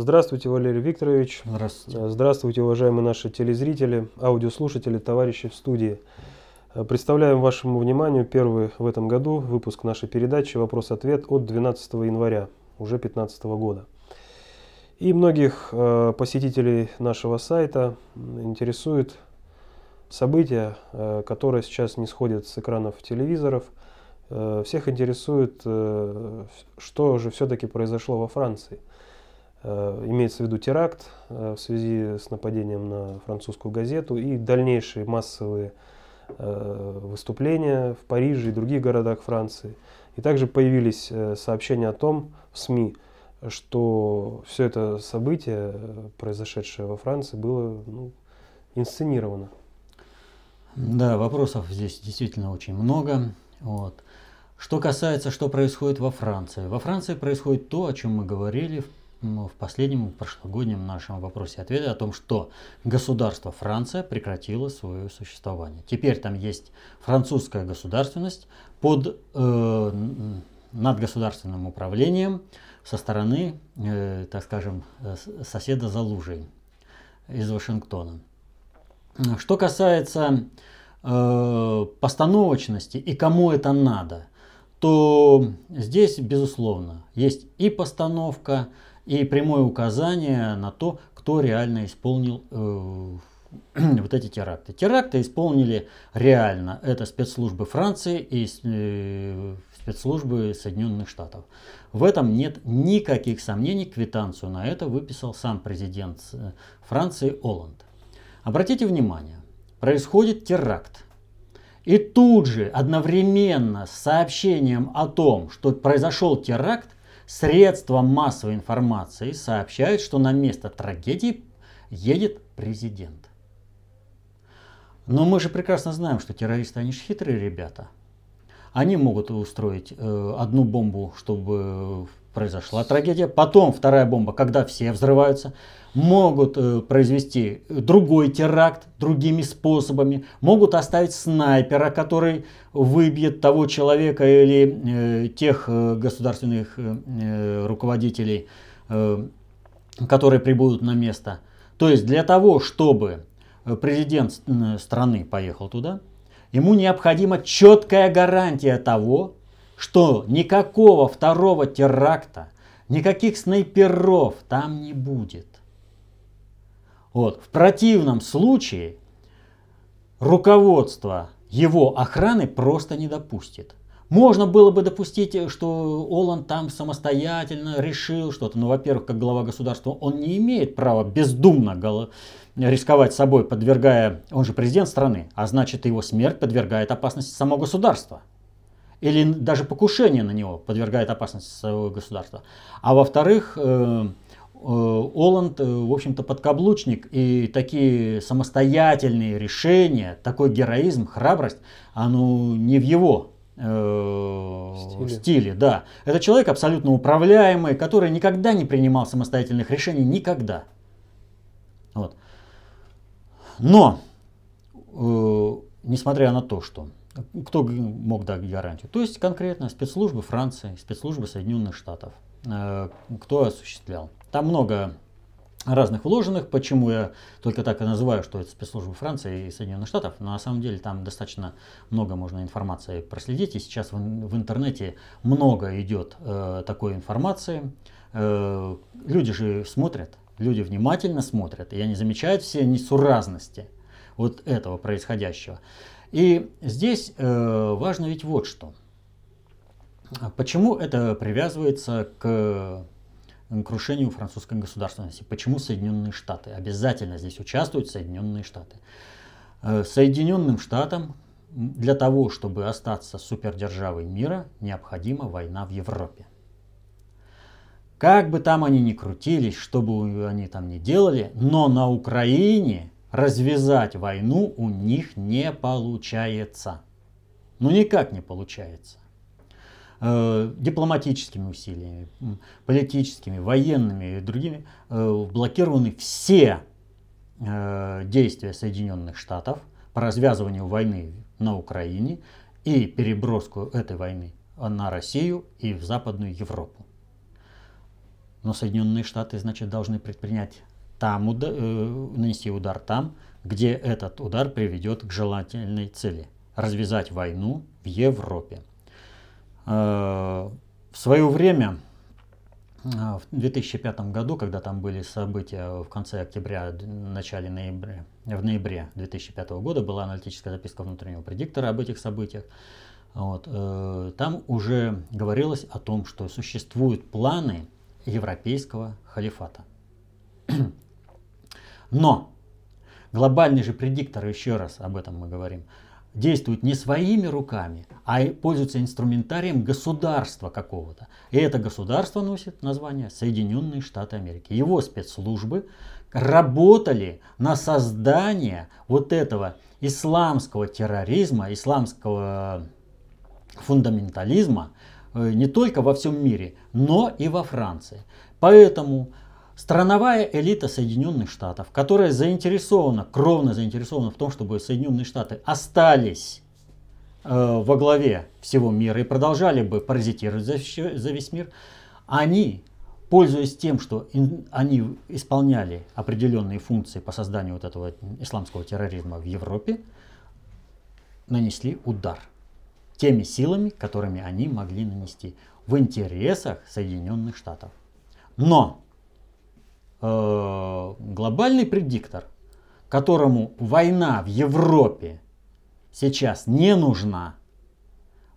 Здравствуйте, Валерий Викторович. Здравствуйте. Э, Здравствуйте, уважаемые наши телезрители, аудиослушатели, товарищи в студии. Э, Представляем вашему вниманию первый в этом году выпуск нашей передачи «Вопрос-ответ» от 12 января уже 2015 года. И многих э, посетителей нашего сайта интересует события, э, которые сейчас не сходят с экранов телевизоров. Всех интересует, что же все-таки произошло во Франции. Э, Имеется в виду теракт э, в связи с нападением на французскую газету и дальнейшие массовые э, выступления в Париже и других городах Франции. И также появились сообщения о том в СМИ, что все это событие, произошедшее во Франции, было ну, инсценировано. Да, вопросов здесь действительно очень много. Вот. Что касается, что происходит во Франции. Во Франции происходит то, о чем мы говорили в, в последнем прошлогоднем нашем вопросе-ответе, о том, что государство Франция прекратило свое существование. Теперь там есть французская государственность под э, надгосударственным управлением со стороны, э, так скажем, э, соседа за лужей из Вашингтона. Что касается э, постановочности и кому это надо, то здесь, безусловно, есть и постановка, и прямое указание на то, кто реально исполнил э, вот эти теракты. Теракты исполнили реально. Это спецслужбы Франции и э, спецслужбы Соединенных Штатов. В этом нет никаких сомнений. Квитанцию на это выписал сам президент э, Франции Оланд. Обратите внимание, происходит теракт. И тут же, одновременно с сообщением о том, что произошел теракт, средства массовой информации сообщают, что на место трагедии едет президент. Но мы же прекрасно знаем, что террористы, они же хитрые ребята. Они могут устроить э, одну бомбу, чтобы произошла трагедия, потом вторая бомба, когда все взрываются, могут э, произвести другой теракт другими способами, могут оставить снайпера, который выбьет того человека или э, тех э, государственных э, руководителей, э, которые прибудут на место. То есть для того, чтобы президент страны поехал туда, ему необходима четкая гарантия того, что никакого второго теракта, никаких снайперов там не будет. Вот. В противном случае руководство его охраны просто не допустит. Можно было бы допустить, что Оланд там самостоятельно решил что-то. Но, во-первых, как глава государства, он не имеет права бездумно рисковать собой, подвергая, он же президент страны, а значит его смерть подвергает опасности само государство. Или даже покушение на него подвергает опасности своего государства. А во-вторых, э, э, Оланд, э, в общем-то, подкаблучник, и такие самостоятельные решения, такой героизм, храбрость, оно не в его стиле. стиле, да. Это человек абсолютно управляемый, который никогда не принимал самостоятельных решений, никогда. Вот. Но, э, несмотря на то, что кто мог дать гарантию? То есть конкретно спецслужбы Франции, спецслужбы Соединенных Штатов. Э, кто осуществлял? Там много разных вложенных. Почему я только так и называю, что это спецслужбы Франции и Соединенных Штатов. Но на самом деле там достаточно много можно информации проследить. И сейчас в, в интернете много идет э, такой информации. Э, люди же смотрят, люди внимательно смотрят, и они замечают все несуразности вот этого происходящего. И здесь э, важно ведь вот что. Почему это привязывается к крушению французской государственности? Почему Соединенные Штаты? Обязательно здесь участвуют Соединенные Штаты. Э, Соединенным Штатам для того, чтобы остаться супердержавой мира, необходима война в Европе. Как бы там они ни крутились, что бы они там ни делали, но на Украине развязать войну у них не получается. Ну никак не получается. Э, дипломатическими усилиями, политическими, военными и другими э, блокированы все э, действия Соединенных Штатов по развязыванию войны на Украине и переброску этой войны на Россию и в Западную Европу. Но Соединенные Штаты, значит, должны предпринять там, удар, э, нанести удар там, где этот удар приведет к желательной цели – развязать войну в Европе. Э, в свое время, э, в 2005 году, когда там были события в конце октября, начале ноября, в ноябре 2005 года была аналитическая записка внутреннего предиктора об этих событиях, вот, там уже говорилось о том, что существуют планы европейского халифата. Но глобальный же предиктор, еще раз об этом мы говорим, действует не своими руками, а пользуется инструментарием государства какого-то. И это государство носит название Соединенные Штаты Америки. Его спецслужбы работали на создание вот этого исламского терроризма, исламского фундаментализма э, не только во всем мире, но и во Франции. Поэтому Страновая элита Соединенных Штатов, которая заинтересована, кровно заинтересована в том, чтобы Соединенные Штаты остались э, во главе всего мира и продолжали бы паразитировать за, за весь мир, они, пользуясь тем, что ин, они исполняли определенные функции по созданию вот этого исламского терроризма в Европе, нанесли удар теми силами, которыми они могли нанести в интересах Соединенных Штатов. Но э, глобальный предиктор, которому война в Европе сейчас не нужна,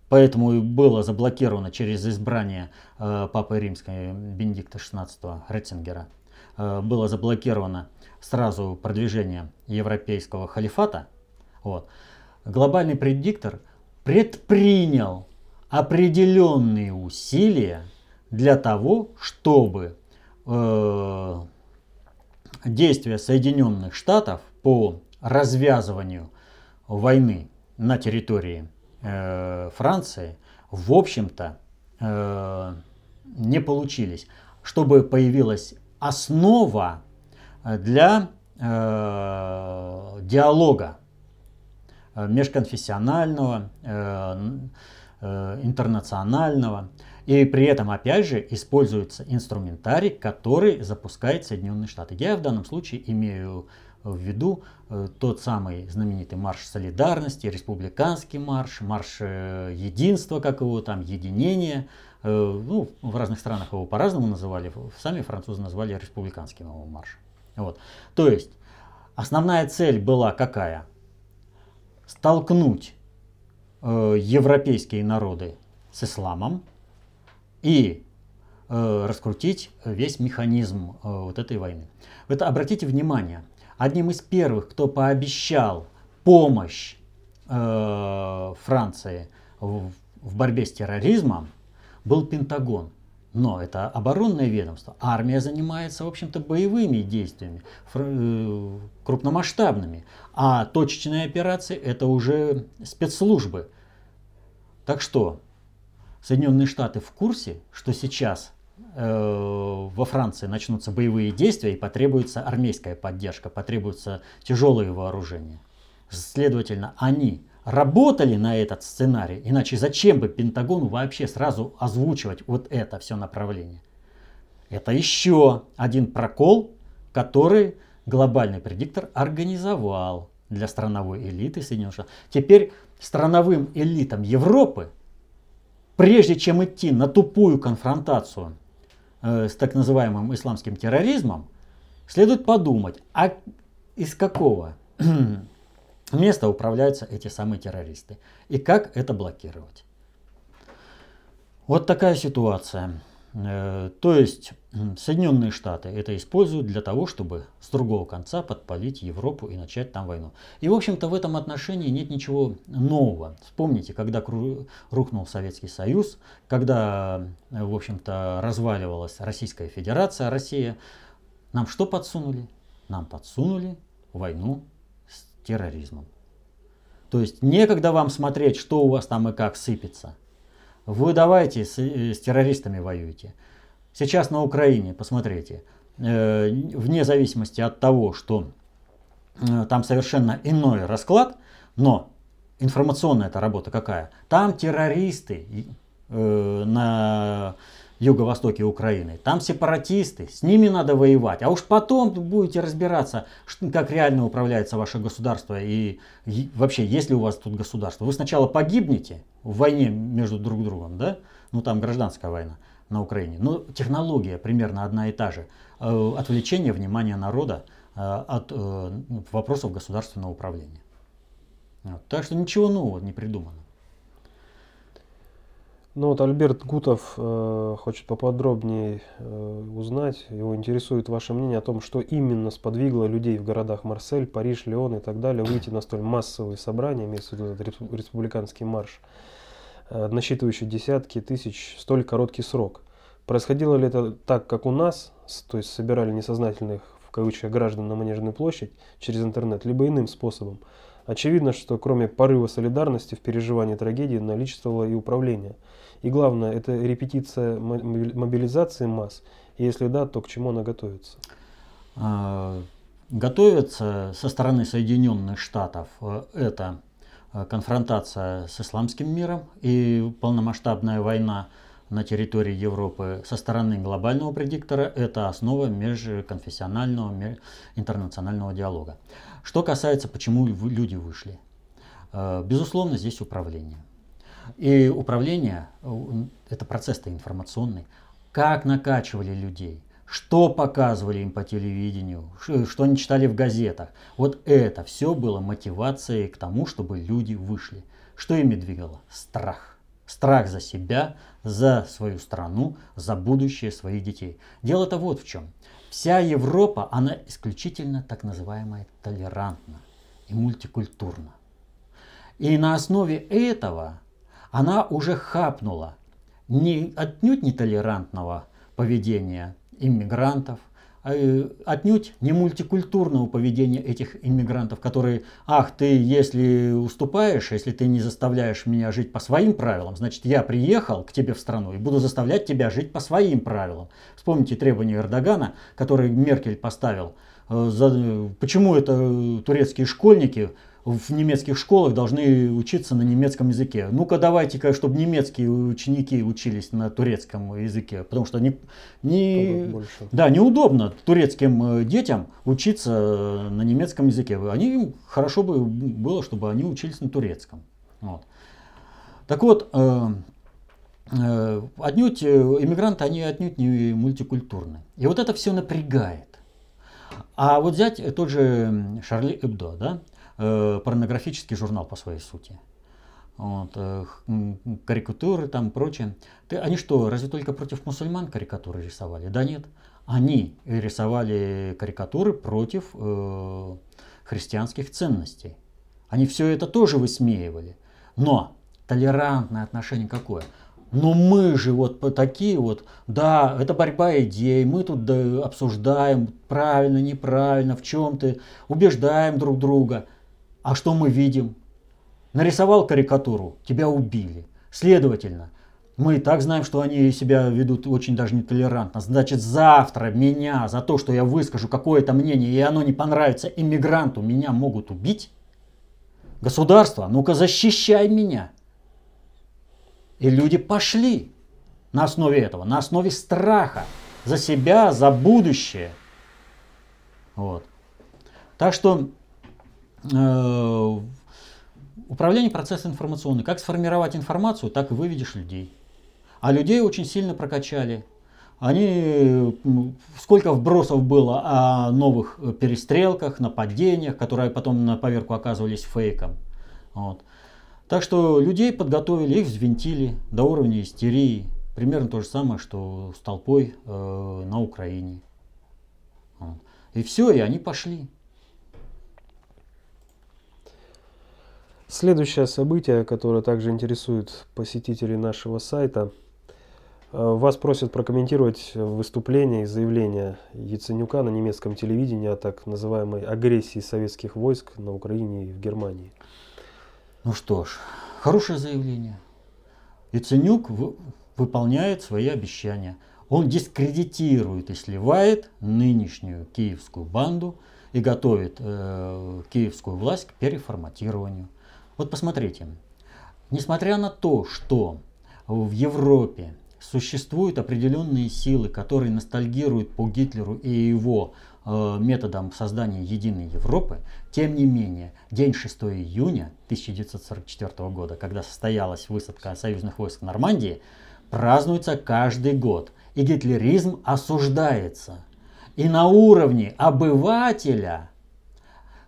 поэтому и было заблокировано через избрание э, Папы Римской Бенедикта XVI Ретцингера, э, было заблокировано сразу продвижение европейского халифата, вот, глобальный предиктор предпринял определенные усилия для того, чтобы э, действия Соединенных Штатов по развязыванию войны на территории э, Франции, в общем-то, э, не получились. Чтобы появилась основа для э, диалога э, межконфессионального, э, э, интернационального. И при этом, опять же, используется инструментарий, который запускает Соединенные Штаты. Я в данном случае имею в виду э, тот самый знаменитый марш солидарности, республиканский марш, марш э, единства, как его там, единения. Э, ну, в разных странах его по-разному называли, сами французы назвали республиканским его маршем. Вот. То есть, основная цель была какая? Столкнуть э, европейские народы с исламом, и э, раскрутить весь механизм э, вот этой войны. Это обратите внимание, одним из первых, кто пообещал помощь э, Франции в, в борьбе с терроризмом, был Пентагон. Но это оборонное ведомство. Армия занимается, в общем-то, боевыми действиями, э, крупномасштабными. А точечные операции это уже спецслужбы. Так что Соединенные Штаты в курсе, что сейчас э, во Франции начнутся боевые действия и потребуется армейская поддержка, потребуются тяжелые вооружения. Следовательно, они работали на этот сценарий, иначе зачем бы Пентагону вообще сразу озвучивать вот это все направление? Это еще один прокол, который глобальный предиктор организовал для страновой элиты Соединенных Штатов. Теперь страновым элитам Европы прежде чем идти на тупую конфронтацию э, с так называемым исламским терроризмом, следует подумать, а из какого места управляются эти самые террористы и как это блокировать. Вот такая ситуация. Э, то есть Соединенные Штаты это используют для того, чтобы с другого конца подпалить Европу и начать там войну. И, в общем-то, в этом отношении нет ничего нового. Вспомните, когда рухнул Советский Союз, когда, в общем-то, разваливалась Российская Федерация, Россия, нам что подсунули? Нам подсунули войну с терроризмом. То есть некогда вам смотреть, что у вас там и как сыпется. Вы давайте с, с террористами воюете. Сейчас на Украине, посмотрите, э, вне зависимости от того, что э, там совершенно иной расклад, но информационная эта работа какая? Там террористы э, на юго-востоке Украины. Там сепаратисты, с ними надо воевать. А уж потом будете разбираться, как реально управляется ваше государство и, вообще, есть ли у вас тут государство. Вы сначала погибнете в войне между друг другом, да? Ну там гражданская война на Украине. Но технология примерно одна и та же. Э, отвлечение внимания народа э, от э, вопросов государственного управления. Так что ничего нового не придумано. Ну вот Альберт Гутов э, хочет поподробнее э, узнать, его интересует ваше мнение о том, что именно сподвигло людей в городах Марсель, Париж, Леон и так далее выйти на столь массовые собрания, имеется в виду этот республиканский марш, э, насчитывающий десятки тысяч, столь короткий срок. Происходило ли это так, как у нас, то есть собирали несознательных в кавычках граждан на Манежную площадь через интернет, либо иным способом? Очевидно, что кроме порыва солидарности в переживании трагедии наличествовало и управление – и главное, это репетиция мобилизации масс. И если да, то к чему она готовится? А, готовится со стороны Соединенных Штатов э, это э, конфронтация с исламским миром и полномасштабная война на территории Европы со стороны глобального предиктора – это основа межконфессионального, интернационального диалога. Что касается, почему люди вышли. Э, безусловно, здесь управление. И управление э, – это процесс-то информационный. Как накачивали людей, что показывали им по телевидению, что они читали в газетах. Вот это все было мотивацией к тому, чтобы люди вышли. Что ими двигало? Страх. Страх за себя, за свою страну, за будущее своих детей. Дело-то вот в чем. Вся Европа, она исключительно так называемая толерантна и мультикультурна. И на основе этого она уже хапнула не, отнюдь нетолерантного поведения иммигрантов, а отнюдь не мультикультурного поведения этих иммигрантов, которые, ах, ты если уступаешь, если ты не заставляешь меня жить по своим правилам, значит я приехал к тебе в страну и буду заставлять тебя жить по своим правилам. Вспомните требования Эрдогана, которые Меркель поставил. Э, почему это турецкие школьники в немецких школах должны учиться на немецком языке. Ну-ка давайте-ка, чтобы немецкие ученики учились на турецком языке, потому что не, не, да, неудобно турецким э, детям учиться э, на немецком языке. Они, хорошо бы было, чтобы они учились на турецком. Вот. Так вот, э, э, отнюдь иммигранты, они отнюдь не мультикультурны. И вот это все напрягает. А вот взять тот же Шарли Эбдо, да, э, порнографический журнал по своей сути. Вот, э, карикатуры там прочее. Ты, они что, разве только против мусульман карикатуры рисовали? Да нет. Они рисовали карикатуры против э, христианских ценностей. Они все это тоже высмеивали. Но толерантное отношение какое? Но мы же вот такие вот, да, это борьба идей, мы тут да, обсуждаем правильно, неправильно, в чем-то, убеждаем друг друга. А что мы видим? Нарисовал карикатуру, тебя убили. Следовательно, мы и так знаем, что они себя ведут очень даже нетолерантно. Значит, завтра меня за то, что я выскажу какое-то мнение, и оно не понравится иммигранту, меня могут убить? Государство, ну-ка защищай меня. И люди пошли на основе этого, на основе страха за себя, за будущее. Вот. Так что управление процессом информационный. Как сформировать информацию, так и выведешь людей. А людей очень сильно прокачали. Они, сколько вбросов было о новых перестрелках, нападениях, которые потом на поверку оказывались фейком. Вот. Так что людей подготовили, их взвинтили до уровня истерии. Примерно то же самое, что с толпой э, на Украине. И все, и они пошли. Следующее событие, которое также интересует посетителей нашего сайта. Э, вас просят прокомментировать выступление и заявление Яценюка на немецком телевидении о так называемой агрессии советских войск на Украине и в Германии. Ну что ж, хорошее заявление. Яценюк выполняет свои обещания. Он дискредитирует и сливает нынешнюю киевскую банду и готовит э, киевскую власть к переформатированию. Вот посмотрите, несмотря на то, что в Европе существуют определенные силы, которые ностальгируют по Гитлеру и его э, методам создания единой Европы, тем не менее, день 6 июня 1944 года, когда состоялась высадка союзных войск в Нормандии, празднуется каждый год. И гитлеризм осуждается. И на уровне обывателя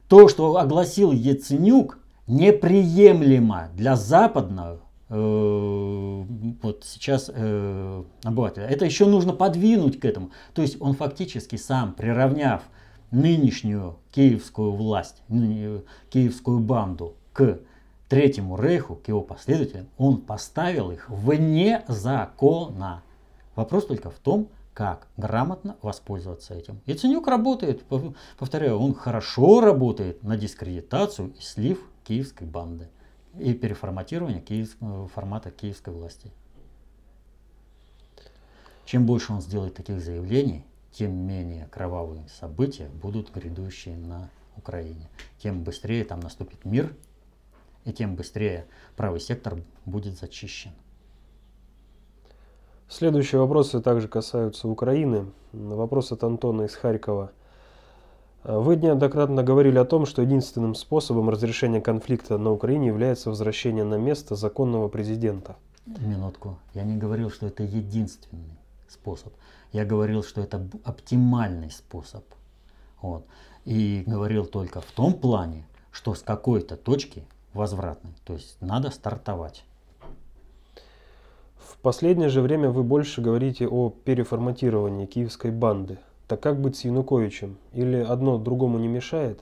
то, что огласил Яценюк, неприемлемо для западного э, вот сейчас э, обывателя. Это еще нужно подвинуть к этому. То есть он фактически сам, приравняв нынешнюю киевскую власть, киевскую банду к Третьему Рейху, к его последователям, он поставил их вне закона. Вопрос только в том, как грамотно воспользоваться этим. Яценюк работает, повторяю, он хорошо работает на дискредитацию и слив киевской банды и переформатирование киевского, формата киевской власти. Чем больше он сделает таких заявлений, тем менее кровавые события будут грядущие на Украине. Тем быстрее там наступит мир, и тем быстрее правый сектор будет зачищен. Следующие вопросы также касаются Украины. Вопрос от Антона из Харькова. Вы неоднократно говорили о том, что единственным способом разрешения конфликта на Украине является возвращение на место законного президента. Минутку. Я не говорил, что это единственный способ. Я говорил, что это оптимальный способ. Вот. И говорил только в том плане, что с какой-то точки возвратной. То есть надо стартовать. В последнее же время вы больше говорите о переформатировании киевской банды. Так как быть с Януковичем? Или одно другому не мешает?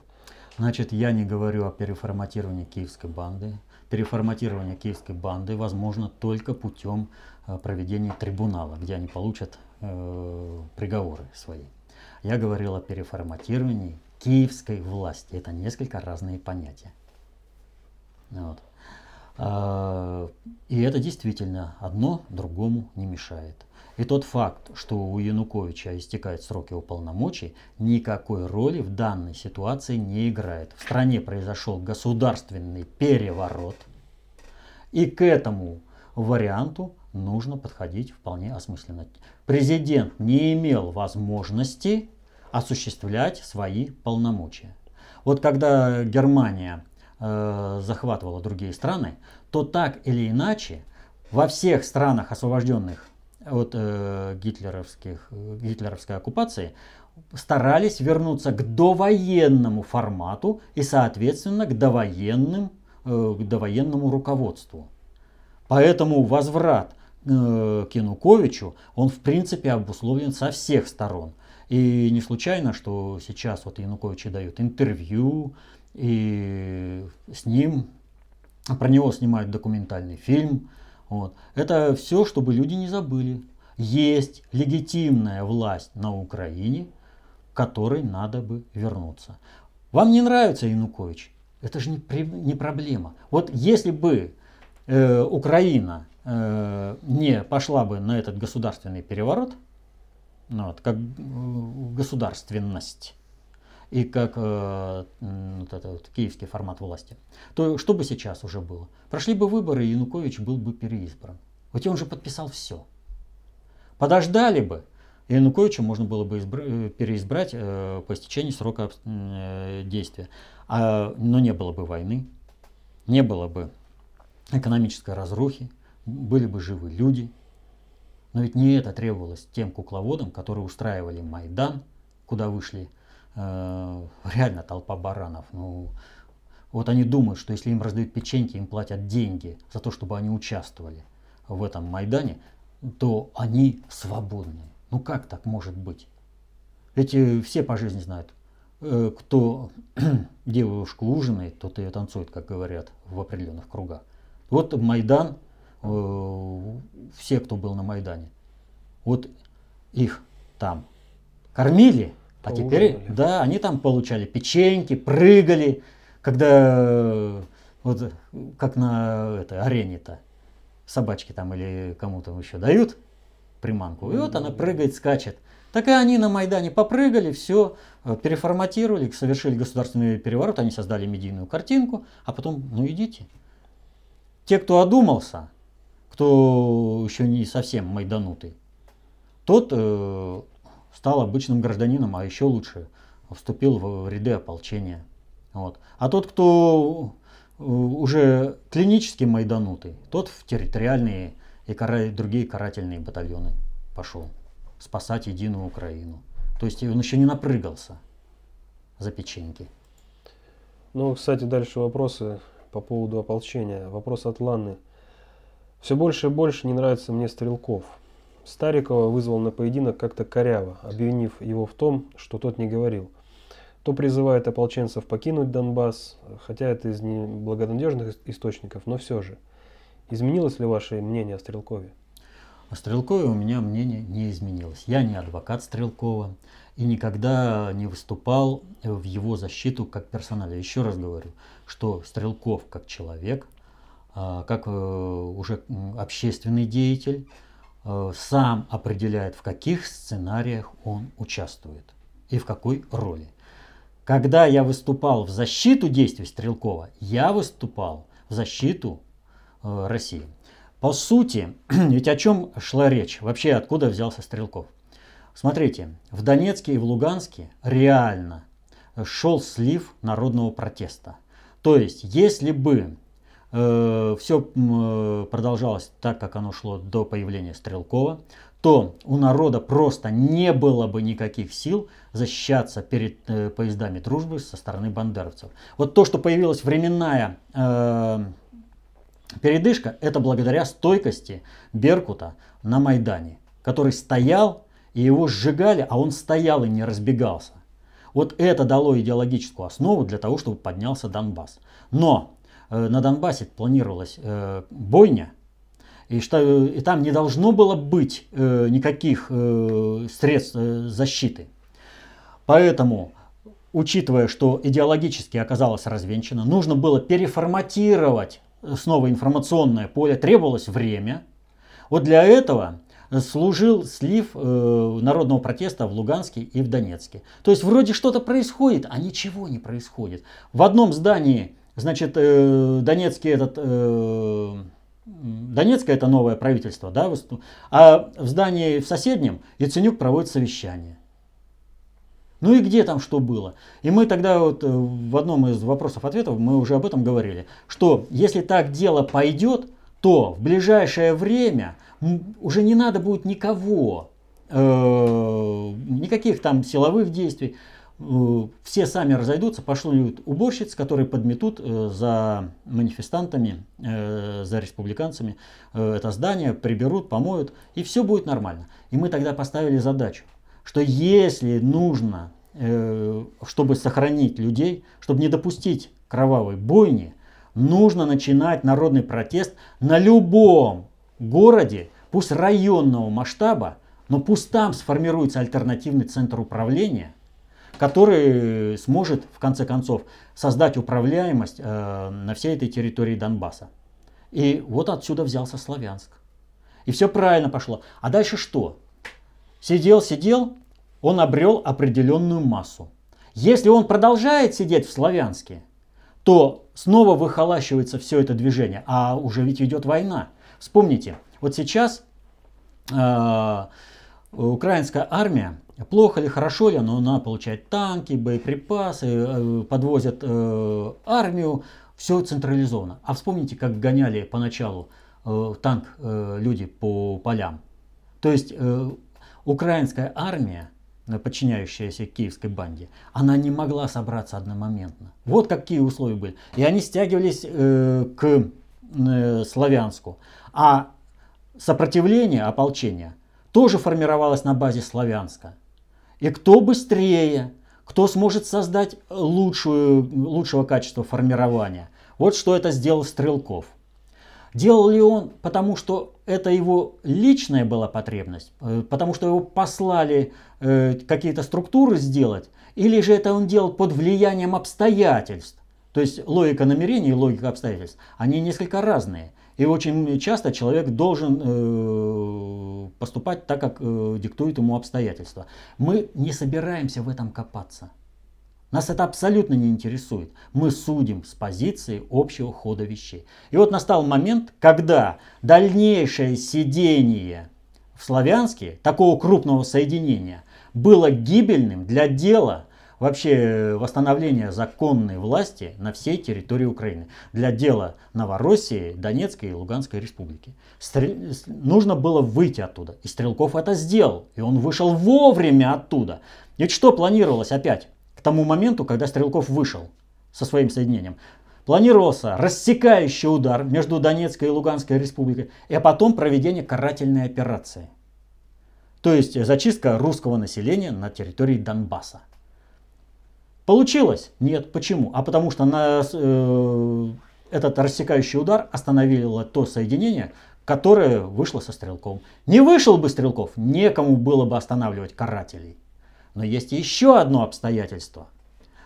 Значит, я не говорю о переформатировании киевской банды. Переформатирование киевской банды возможно только путем э, проведения трибунала, где они получат э, приговоры свои. Я говорил о переформатировании киевской власти. Это несколько разные понятия. Вот. А, и это действительно одно другому не мешает. И тот факт, что у Януковича истекают сроки уполномочий, никакой роли в данной ситуации не играет. В стране произошел государственный переворот, и к этому варианту нужно подходить вполне осмысленно. Президент не имел возможности осуществлять свои полномочия. Вот когда Германия э, захватывала другие страны, то так или иначе во всех странах, освобожденных от э, гитлеровских, гитлеровской оккупации, старались вернуться к довоенному формату и, соответственно, к, довоенным, э, к довоенному руководству. Поэтому возврат э, к Януковичу, он в принципе обусловлен со всех сторон. И не случайно, что сейчас вот Януковичи дают интервью, и с ним, про него снимают документальный фильм. Вот. Это все, чтобы люди не забыли. Есть легитимная власть на Украине, к которой надо бы вернуться. Вам не нравится Янукович? Это же не, не проблема. Вот если бы э, Украина э, не пошла бы на этот государственный переворот, ну, вот, как э, государственность, и как э, вот это вот, киевский формат власти, то что бы сейчас уже было? Прошли бы выборы, и Янукович был бы переизбран. Вот он же подписал все. Подождали бы, и Януковича можно было бы избра- э, переизбрать э, по истечении срока э, действия. А, но не было бы войны, не было бы экономической разрухи, были бы живы люди. Но ведь не это требовалось тем кукловодам, которые устраивали Майдан, куда вышли реально толпа баранов. Ну, вот они думают, что если им раздают печеньки, им платят деньги за то, чтобы они участвовали в этом Майдане, то они свободны. Ну как так может быть? Эти все по жизни знают, э, кто девушку ужинает, тот ее танцует, как говорят в определенных кругах. Вот Майдан, э, все, кто был на Майдане, вот их там кормили, а теперь, да, они там получали печеньки, прыгали, когда вот как на этой арене-то собачки там или кому-то еще дают приманку, и вот она прыгает, скачет. Так и они на Майдане попрыгали, все, переформатировали, совершили государственный переворот, они создали медийную картинку, а потом, ну идите. Те, кто одумался, кто еще не совсем майданутый, тот э, стал обычным гражданином, а еще лучше вступил в ряды ополчения. Вот. А тот, кто э, уже клинически майданутый, тот в территориальные и кара... другие карательные батальоны пошел спасать единую Украину. То есть он еще не напрыгался за печеньки. Ну, кстати, дальше вопросы по поводу ополчения. Вопрос от Ланны. Все больше и больше не нравится мне Стрелков. Старикова вызвал на поединок как-то коряво, обвинив его в том, что тот не говорил. То призывает ополченцев покинуть Донбасс, хотя это из неблагонадежных источников, но все же. Изменилось ли ваше мнение о Стрелкове? О Стрелкове у меня мнение не изменилось. Я не адвокат Стрелкова и никогда не выступал в его защиту как персонажа. Еще раз говорю, что Стрелков как человек, а, как э, уже общественный деятель, сам определяет, в каких сценариях он участвует и в какой роли. Когда я выступал в защиту действий Стрелкова, я выступал в защиту э, России. По сути, ведь о чем шла речь? Вообще, откуда взялся Стрелков? Смотрите, в Донецке и в Луганске реально шел слив народного протеста. То есть, если бы э, все э, продолжалось так, как оно шло до появления Стрелкова, то у народа просто не было бы никаких сил защищаться перед э, поездами дружбы со стороны бандеровцев. Вот то, что появилась временная э, передышка, это благодаря стойкости Беркута на Майдане, который стоял и его сжигали, а он стоял и не разбегался. Вот это дало идеологическую основу для того, чтобы поднялся Донбасс. Но э, на Донбассе планировалась э, бойня, и, что, и там не должно было быть э, никаких э, средств э, защиты. Поэтому, учитывая, что идеологически оказалось развенчано, нужно было переформатировать снова информационное поле, требовалось время. Вот для этого служил слив э, народного протеста в Луганске и в Донецке. То есть вроде что-то происходит, а ничего не происходит. В одном здании, значит, э, Донецкий этот... Э, Донецкое это новое правительство, да, а в здании в соседнем Яценюк проводит совещание. Ну и где там что было? И мы тогда вот э, в одном из вопросов-ответов мы уже об этом говорили, что если так дело пойдет, то в ближайшее время уже не надо будет никого, никаких там силовых действий. Э, все сами разойдутся, пошлют уборщиц, которые подметут э, за манифестантами, за республиканцами это здание, приберут, помоют, и все будет нормально. И мы тогда поставили задачу, что если нужно, чтобы сохранить людей, чтобы не допустить кровавой бойни, нужно начинать народный протест на любом городе, пусть районного масштаба, но пусть там сформируется альтернативный центр управления, который сможет в конце концов создать управляемость э, на всей этой территории Донбасса. И вот отсюда взялся Славянск. И все правильно пошло. А дальше что? Сидел, сидел, он обрел определенную массу. Если он продолжает сидеть в Славянске, то снова выхолащивается все это движение. А уже ведь идет война. Вспомните, вот сейчас э, украинская армия, плохо ли, хорошо ли, но она получает танки, боеприпасы, э, подвозят э, армию, все централизовано. А вспомните, как гоняли поначалу э, танк люди по полям. То есть украинская армия, подчиняющаяся киевской банде, она не могла собраться одномоментно. Вот какие условия были. И они стягивались к э, Славянску. А сопротивление, ополчения, тоже формировалось на базе Славянска. И кто быстрее, кто сможет создать лучшую, лучшего качества формирования. Вот что это сделал Стрелков. Делал ли он, потому что это его личная была потребность, э, потому что его послали э, какие-то структуры сделать, или же это он делал под влиянием обстоятельств? То есть логика намерений и логика обстоятельств, они несколько разные. И очень часто человек должен э, поступать так, как э, диктует ему обстоятельства. Мы не собираемся в этом копаться. Нас это абсолютно не интересует. Мы судим с позиции общего хода вещей. И вот настал момент, когда дальнейшее сидение в Славянске такого крупного соединения было гибельным для дела вообще восстановления законной власти на всей территории Украины. Для дела Новороссии, Донецкой и Луганской республики. Стрел... Нужно было выйти оттуда. И Стрелков это сделал. И он вышел вовремя оттуда. Ведь что планировалось опять? тому моменту, когда Стрелков вышел со своим соединением. Планировался рассекающий удар между Донецкой и Луганской республикой, и потом проведение карательной операции. То есть зачистка русского населения на территории Донбасса. Получилось? Нет. Почему? А потому что на, э, этот рассекающий удар остановило то соединение, которое вышло со Стрелком. Не вышел бы Стрелков, некому было бы останавливать карателей. Но есть еще одно обстоятельство,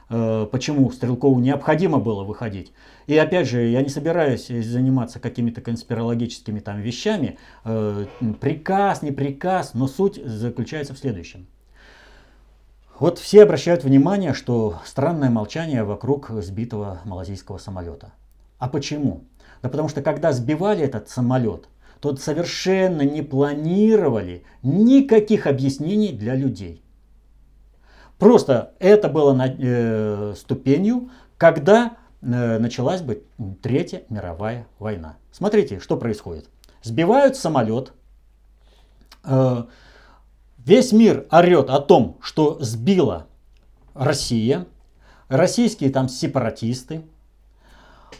э, почему Стрелкову необходимо было выходить. И опять же, я не собираюсь заниматься какими-то конспирологическими там вещами. Э, приказ, не приказ, но суть заключается в следующем. Вот все обращают внимание, что странное молчание вокруг сбитого малазийского самолета. А почему? Да потому что когда сбивали этот самолет, то совершенно не планировали никаких объяснений для людей. Просто это было на, э, ступенью, когда э, началась бы Третья мировая война. Смотрите, что происходит. Сбивают самолет. Э, весь мир орет о том, что сбила Россия. Российские там сепаратисты.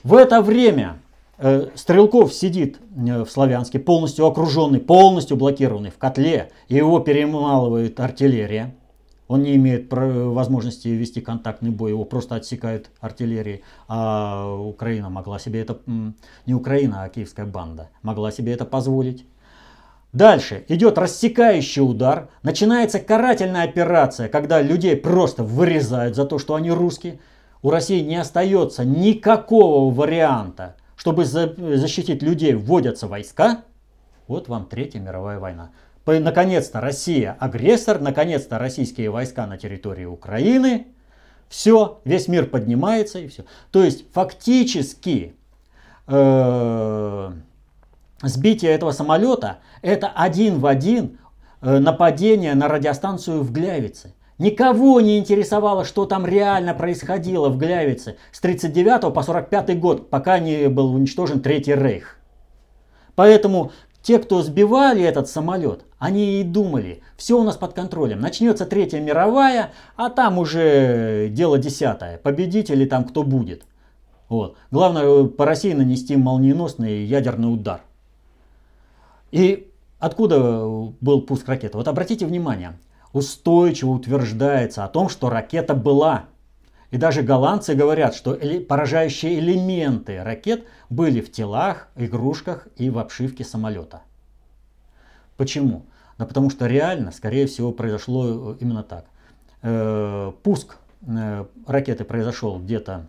В это время э, Стрелков сидит э, в Славянске, полностью окруженный, полностью блокированный в котле. И его перемалывает артиллерия. Он не имеет возможности вести контактный бой, его просто отсекает артиллерией. А Украина могла себе это, не Украина, а киевская банда, могла себе это позволить. Дальше идет рассекающий удар, начинается карательная операция, когда людей просто вырезают за то, что они русские. У России не остается никакого варианта, чтобы защитить людей, вводятся войска. Вот вам Третья мировая война наконец-то Россия агрессор, наконец-то российские войска на территории Украины. Все, весь мир поднимается и все. То есть фактически э, сбитие этого самолета это один в один э, нападение на радиостанцию в Глявице. Никого не интересовало, что там реально происходило в Глявице с 39 по 45 год, пока не был уничтожен Третий Рейх. Поэтому те, кто сбивали этот самолет, они и думали, все у нас под контролем. Начнется Третья мировая, а там уже дело десятое. Победители там кто будет. Вот. Главное э, по России нанести молниеносный ядерный удар. И откуда был пуск ракеты? Вот обратите внимание, устойчиво утверждается о том, что ракета была. И даже голландцы говорят, что поражающие элементы ракет были в телах, игрушках и в обшивке самолета. Почему? Да потому что реально, скорее всего, произошло э, именно так. Э, пуск э, ракеты произошел где-то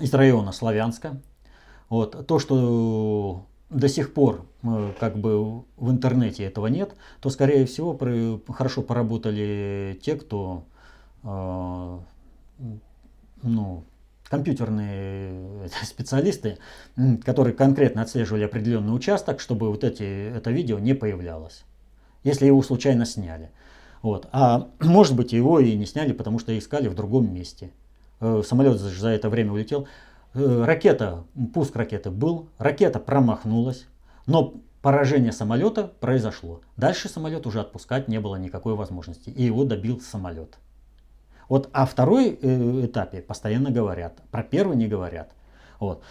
из района Славянска. Вот. То, что до сих пор как бы в интернете этого нет, то скорее всего хорошо поработали те, кто ну, компьютерные специалисты, которые конкретно отслеживали определенный участок, чтобы вот эти, это видео не появлялось, если его случайно сняли. Вот. А может быть его и не сняли, потому что искали в другом месте. Э, самолет за это время улетел. Э, ракета, пуск ракеты был, ракета промахнулась, но поражение самолета произошло. Дальше самолет уже отпускать не было никакой возможности, и его добил самолет. Вот о второй э, этапе постоянно говорят, про первый не говорят. Вот.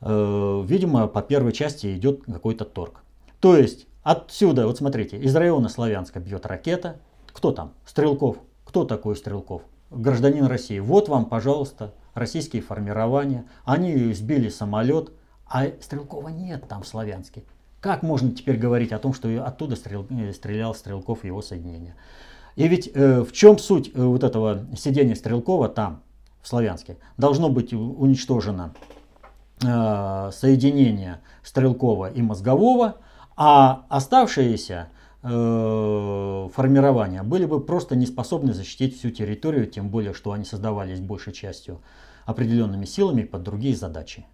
Э, видимо, по первой части идет какой-то торг. То есть отсюда, вот смотрите, из района Славянска бьет ракета. Кто там? Стрелков. Кто такой Стрелков? Гражданин России. Вот вам, пожалуйста, российские формирования. Они сбили самолет, а Стрелкова нет там в Славянске. Как можно теперь говорить о том, что оттуда стрелял, э, стрелял Стрелков его соединения? И ведь э, в чем суть э, вот этого сидения Стрелкова там, в Славянске? Должно быть уничтожено э, соединение Стрелкова и Мозгового, а оставшиеся формирования были бы просто не способны защитить всю территорию, тем более, что они создавались большей частью определенными силами под другие задачи.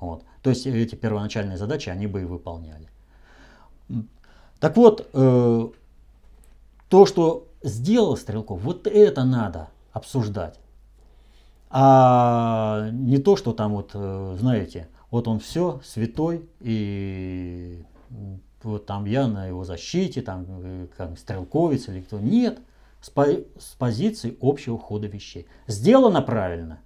Вот. То есть эти первоначальные задачи они бы и выполняли. Так вот, э, то, что сделал Стрелков, вот это надо обсуждать. А не то, что там вот, э, знаете, вот он все, святой, и вот там я на его защите, там э, как стрелковец или кто. Нет, с, по, с позиции общего хода вещей. Сделано правильно.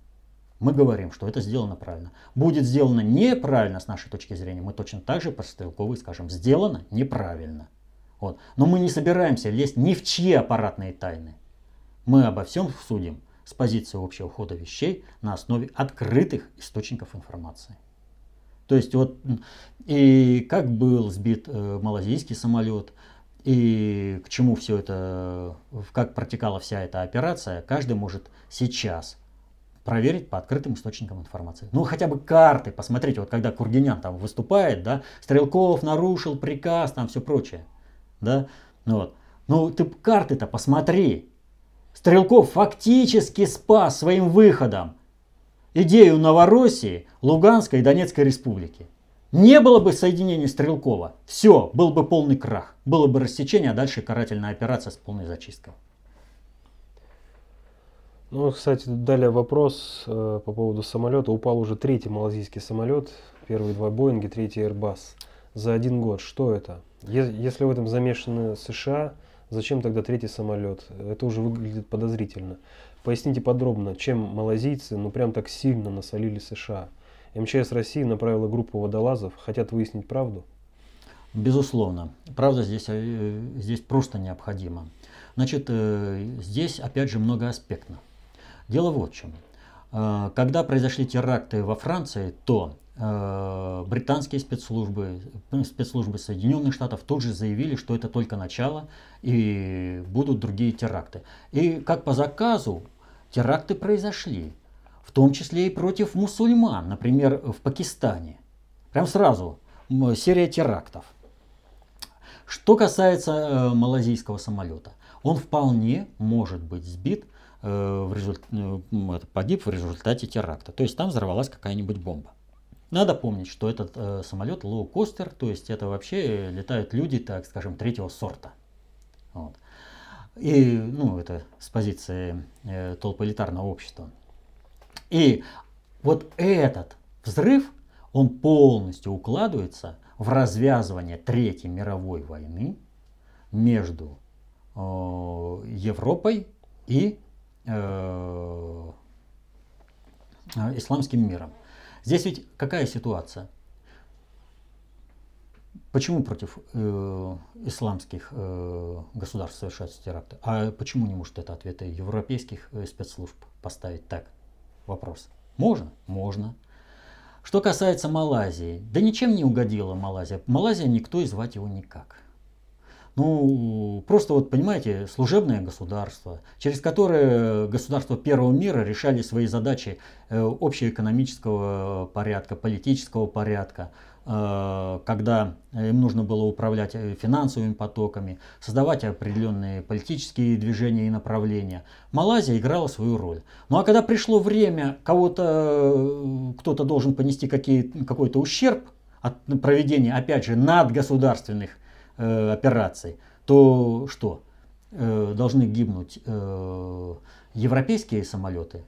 Мы говорим, что это сделано правильно. Будет сделано неправильно с нашей точки зрения, мы точно так же по стрелковой скажем, сделано неправильно. Вот. Но мы не собираемся лезть ни в чьи аппаратные тайны. Мы обо всем судим с позиции общего хода вещей на основе открытых источников информации. То есть вот и как был сбит э, малазийский самолет, и к чему все это, как протекала вся эта операция, каждый может сейчас проверить по открытым источникам информации. Ну, хотя бы карты, посмотрите, вот когда Кургинян там выступает, да, Стрелков нарушил приказ, там все прочее, да, ну вот. Ну, ты карты-то посмотри. Стрелков фактически спас своим выходом идею Новороссии, Луганской и Донецкой республики. Не было бы соединения Стрелкова, все, был бы полный крах. Было бы рассечение, а дальше карательная операция с полной зачисткой. Ну, кстати, далее вопрос э, по поводу самолета. Упал уже третий малазийский самолет, первые два Боинги, третий Airbus за один год. Что это? Е- если в этом замешаны США, зачем тогда третий самолет? Это уже выглядит подозрительно. Поясните подробно, чем малазийцы, ну прям так сильно насолили США. МЧС России направила группу водолазов, хотят выяснить правду? Безусловно. Правда здесь, э, здесь просто необходима. Значит, э, здесь опять же многоаспектно. Дело вот в чем. Э, когда произошли теракты во Франции, то британские спецслужбы, спецслужбы Соединенных Штатов тут же заявили, что это только начало и будут другие теракты. И как по заказу теракты произошли, в том числе и против мусульман, например, в Пакистане. Прям сразу серия терактов. Что касается э, малазийского самолета, он вполне может быть сбит, э, в результ... э, погиб в результате теракта. То есть там взорвалась какая-нибудь бомба. Надо помнить, что этот э, самолет лоукостер, то есть это вообще летают люди, так скажем, третьего сорта. Вот. И, ну, это с позиции э, толполитарного общества. И вот этот взрыв, он полностью укладывается в развязывание Третьей мировой войны между э, Европой и э, исламским миром. Здесь ведь какая ситуация? Почему против э, исламских э, государств совершаются теракты? А почему не может это ответы европейских э, спецслужб поставить так? Вопрос. Можно? Можно. Что касается Малайзии, да ничем не угодила Малайзия. Малайзия никто и звать его никак. Ну, просто вот, понимаете, служебное государство, через которое государства первого мира решали свои задачи э, общеэкономического порядка, политического порядка, э, когда им нужно было управлять э, финансовыми потоками, создавать определенные политические движения и направления. Малайзия играла свою роль. Ну а когда пришло время, кого-то, кто-то должен понести какой-то ущерб от проведения, опять же, надгосударственных э, операций, то что? Э, должны гибнуть э, европейские самолеты,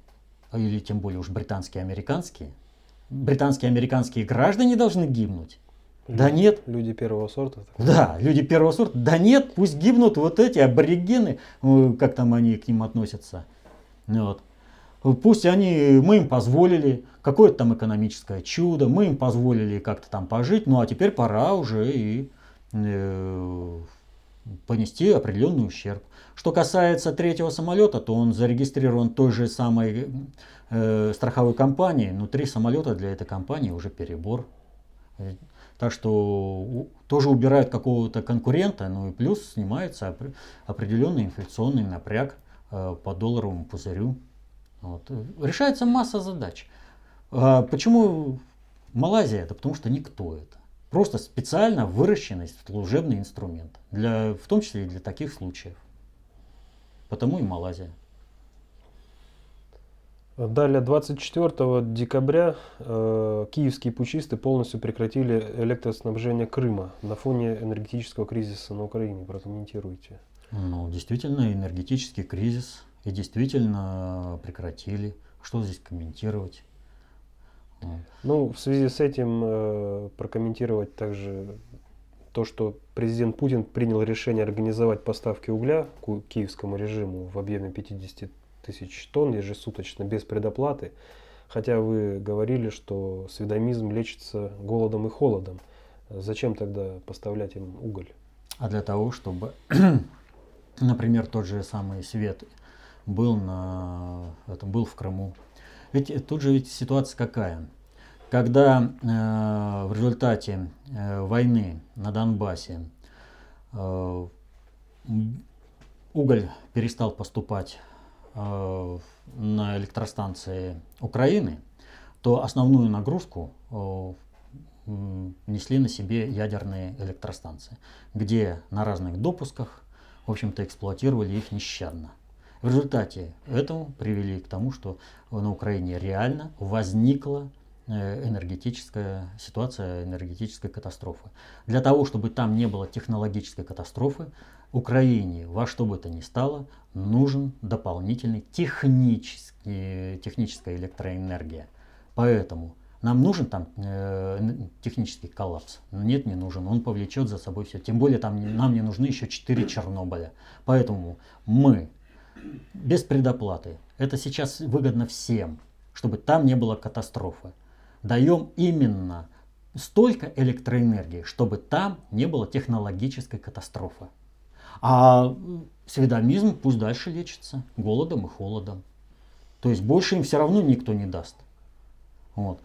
или тем более уж британские, американские. Британские, американские граждане должны гибнуть. Люди, да нет. Люди первого сорта. Да, люди первого сорта. Да нет, пусть гибнут вот эти аборигены, э, как там они к ним относятся. Вот. Пусть они, мы им позволили какое-то там экономическое чудо, мы им позволили как-то там пожить, ну а теперь пора уже и Э, понести определенный ущерб. Что касается третьего самолета, то он зарегистрирован той же самой э, страховой компанией, но три самолета для этой компании уже перебор. Э, так что тоже убирают какого-то конкурента, ну и плюс снимается определенный инфляционный напряг э, по долларовому пузырю. Вот. Решается масса задач. А почему Малайзия? Это потому что никто это. Просто специально выращенный служебный инструмент, для, в том числе и для таких случаев. Потому и Малайзия. Далее, 24 декабря э, киевские пучисты полностью прекратили электроснабжение Крыма на фоне энергетического кризиса на Украине. Прокомментируйте. Ну, действительно, энергетический кризис. И действительно прекратили. Что здесь комментировать? Ну, в связи с этим э, прокомментировать также то, что президент Путин принял решение организовать поставки угля к киевскому режиму в объеме 50 тысяч тонн ежесуточно без предоплаты. Хотя вы говорили, что сведомизм лечится голодом и холодом. Зачем тогда поставлять им уголь? А для того, чтобы, например, тот же самый свет был, на, это, был в Крыму. Ведь тут же ведь ситуация какая? Когда э, в результате э, войны на Донбассе э, уголь перестал поступать э, на электростанции Украины, то основную нагрузку э, несли на себе ядерные электростанции, где на разных допусках, в общем-то, эксплуатировали их нещадно. В результате этого привели к тому, что на Украине реально возникла энергетическая ситуация, энергетическая катастрофа. Для того, чтобы там не было технологической катастрофы, Украине во что бы то ни стало нужен дополнительный технический, техническая электроэнергия. Поэтому нам нужен там э, технический коллапс? Нет, не нужен. Он повлечет за собой все. Тем более там нам не нужны еще 4 Чернобыля. Поэтому мы без предоплаты. Это сейчас выгодно всем, чтобы там не было катастрофы. Даем именно столько электроэнергии, чтобы там не было технологической катастрофы. А сведомизм пусть дальше лечится голодом и холодом. То есть больше им все равно никто не даст. Вот.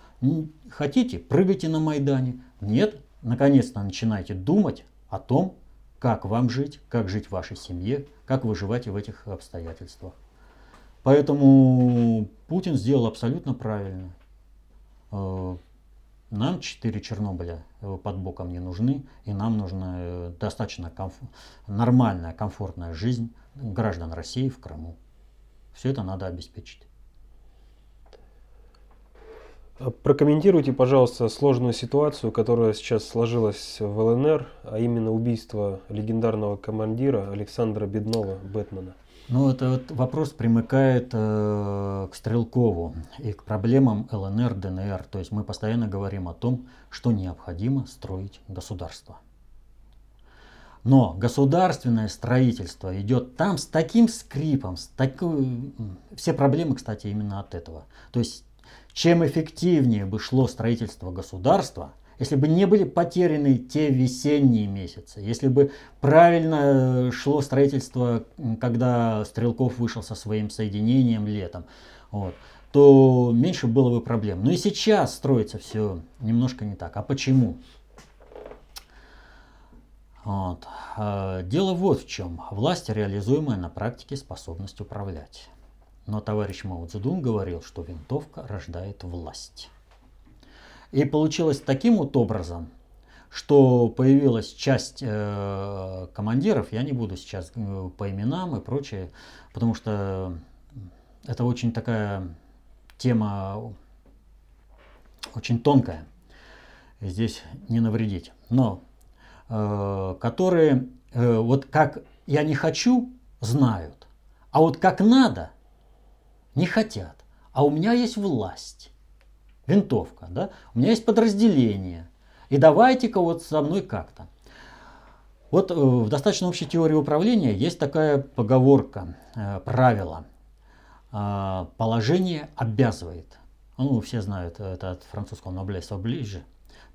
Хотите, прыгайте на Майдане. Нет, наконец-то начинайте думать о том, как вам жить, как жить в вашей семье, как выживать в этих обстоятельствах. Поэтому Путин сделал абсолютно правильно. Э, нам четыре Чернобыля э, под боком не нужны, и нам нужна э, достаточно комф... нормальная, комфортная жизнь граждан России в Крыму. Все это надо обеспечить. А прокомментируйте, пожалуйста, сложную ситуацию, которая сейчас сложилась в ЛНР, а именно убийство легендарного командира Александра Беднова, Бэтмена. Ну, это вот вопрос примыкает э, к Стрелкову и к проблемам ЛНР, ДНР. То есть мы постоянно говорим о том, что необходимо строить государство. Но государственное строительство идет там с таким скрипом, с такой... все проблемы, кстати, именно от этого. То есть чем эффективнее бы шло строительство государства, если бы не были потеряны те весенние месяцы, если бы правильно э, шло строительство, когда Стрелков вышел со своим соединением летом, вот, то меньше было бы проблем. Но и сейчас строится все немножко не так. А почему? Вот. А, дело вот в чем. Власть, реализуемая на практике способность управлять. Но товарищ Мао Цзэдун говорил, что винтовка рождает власть. И получилось таким вот образом, что появилась часть э, командиров, я не буду сейчас э, по именам и прочее, потому что это очень такая тема очень тонкая. Здесь не навредить. Но э, которые э, вот как я не хочу, знают. А вот как надо, не хотят. А у меня есть власть, винтовка, да? у меня есть подразделение. И давайте-ка вот со мной как-то. Вот э, в достаточно общей теории управления есть такая поговорка, э, правило. Э, положение обязывает. Ну, все знают, это от французского noblesse oblige,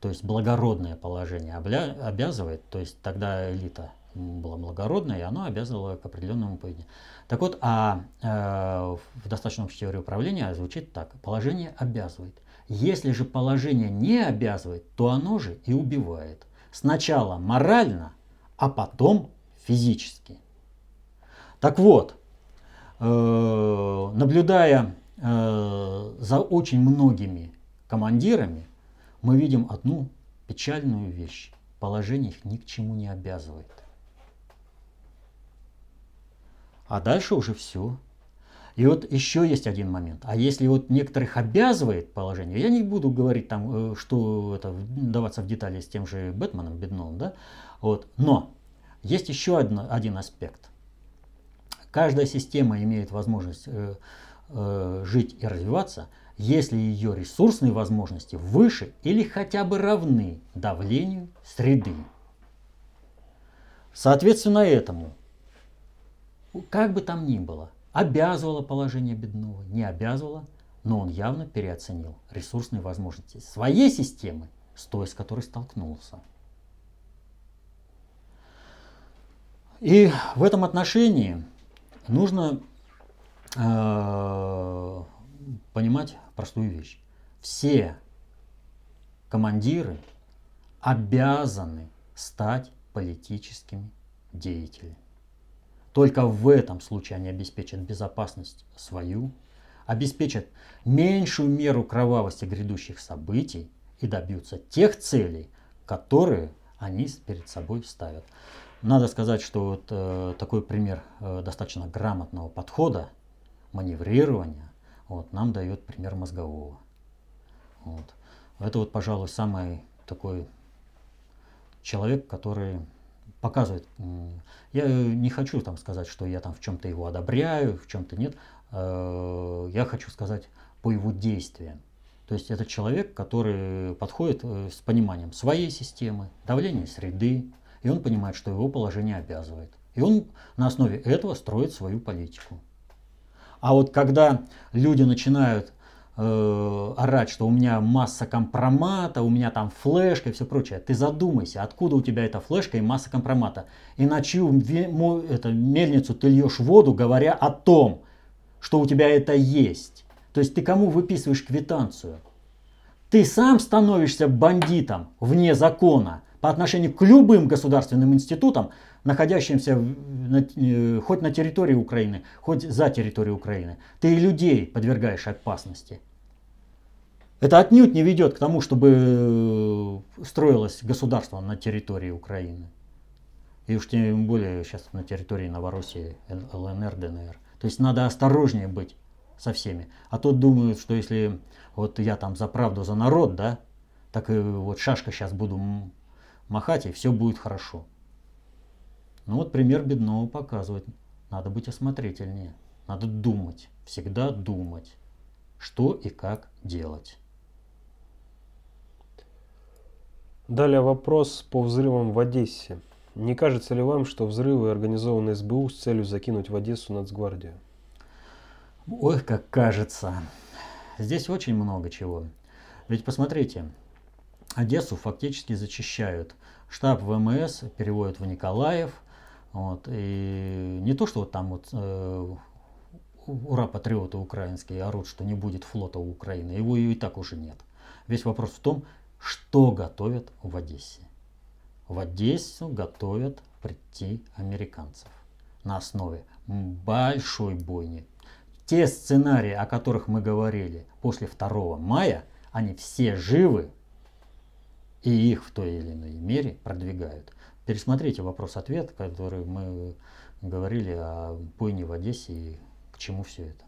то есть благородное положение обязывает, то есть тогда элита была благородная, и оно обязывало к определенному поведению. Так вот, а э, в достаточно общей теории управления звучит так. Положение обязывает. Если же положение не обязывает, то оно же и убивает. Сначала морально, а потом физически. Так вот, э, наблюдая э, за очень многими командирами, мы видим одну печальную вещь. Положение их ни к чему не обязывает. А дальше уже все. И вот еще есть один момент. А если вот некоторых обязывает положение, я не буду говорить там, э, что это, даваться в детали с тем же Бэтменом, Бедновым, да, вот, но есть еще один, один аспект. Каждая система имеет возможность э, э, жить и развиваться, если ее ресурсные возможности выше или хотя бы равны давлению среды. Соответственно этому, как бы там ни было, обязывало положение бедного, не обязывало, но он явно переоценил ресурсные возможности своей системы с той, с которой столкнулся. И в этом отношении нужно э, понимать простую вещь. Все командиры обязаны стать политическими деятелями. Только в этом случае они обеспечат безопасность свою, обеспечат меньшую меру кровавости грядущих событий и добьются тех целей, которые они перед собой ставят. Надо сказать, что вот э, такой пример э, достаточно грамотного подхода, маневрирования, вот, нам дает пример мозгового. Вот. Это вот, пожалуй, самый такой человек, который показывает. Я не хочу там сказать, что я там в чем-то его одобряю, в чем-то нет. Э, я хочу сказать по его действиям. То есть это человек, который подходит э, с пониманием своей системы, давления среды, и он понимает, что его положение обязывает. И он на основе этого строит свою политику. А вот когда люди начинают э, орать, что у меня масса компромата, у меня там флешка и все прочее, ты задумайся, откуда у тебя эта флешка и масса компромата. И на чью это, мельницу ты льешь воду, говоря о том, что у тебя это есть. То есть ты кому выписываешь квитанцию? Ты сам становишься бандитом вне закона по отношению к любым государственным институтам, находящимся на, э, хоть на территории Украины, хоть за территорией Украины. Ты людей подвергаешь опасности. Это отнюдь не ведет к тому, чтобы э, строилось государство на территории Украины. И уж тем более сейчас на территории Новороссии, ЛНР, ДНР. То есть надо осторожнее быть со всеми. А то думают, что если вот я там за правду, за народ, да, так и вот шашка сейчас буду махать, и все будет хорошо. Ну вот пример бедного показывает. Надо быть осмотрительнее. Надо думать. Всегда думать, что и как делать. Далее вопрос по взрывам в Одессе. Не кажется ли вам, что взрывы организованы СБУ с целью закинуть в Одессу Нацгвардию? Ой, как кажется. Здесь очень много чего. Ведь посмотрите, Одессу фактически зачищают. Штаб ВМС переводят в Николаев. Вот, и не то, что вот там вот э, ура, патриоты украинские орут, что не будет флота у Украины. Его и так уже нет. Весь вопрос в том, что готовят в Одессе. В Одессу готовят прийти американцев на основе большой бойни. Те сценарии, о которых мы говорили после 2 мая, они все живы и их в той или иной мере продвигают. Пересмотрите вопрос-ответ, который мы говорили о бойне в Одессе и к чему все это.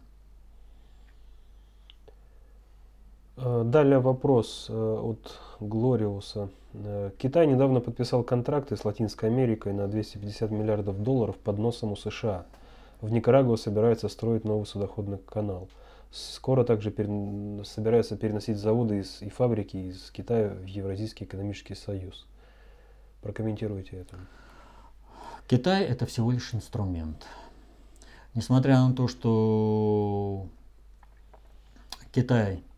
Э, далее вопрос э, от Глориуса. Э, Китай недавно подписал контракты с Латинской Америкой на 250 миллиардов долларов под носом у США. В Никарагуа собирается строить новый судоходный канал. Скоро также пере... собираются переносить заводы из... и фабрики из Китая в Евразийский экономический союз. Прокомментируйте это. Китай это всего лишь инструмент. Несмотря на то, что Китай э,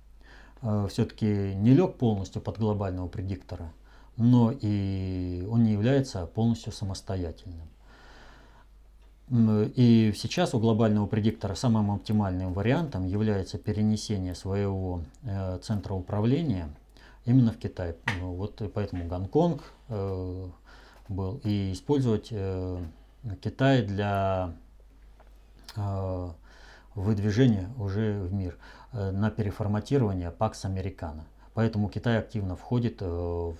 все-таки не лег полностью под глобального предиктора, но и он не является полностью самостоятельным. И сейчас у глобального предиктора самым оптимальным вариантом является перенесение своего э, центра управления именно в Китай. Ну, вот поэтому Гонконг э, был. И использовать э, Китай для выдвижения уже в мир на переформатирование Пакс Американо. Поэтому Китай активно входит в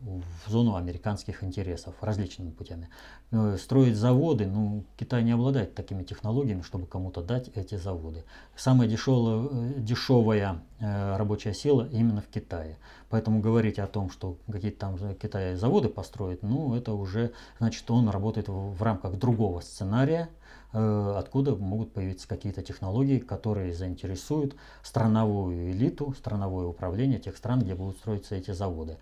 в зону американских интересов различными путями. Э, строить заводы, ну, Китай не обладает такими технологиями, чтобы кому-то дать эти заводы. Самая дешевая, э, дешевая э, рабочая сила именно в Китае. Поэтому говорить о том, что какие-то там Китай заводы построит, ну, это уже значит, он работает в, в рамках другого сценария, откуда могут появиться какие-то технологии, которые заинтересуют страновую элиту, страновое управление тех стран, где будут строиться эти заводы.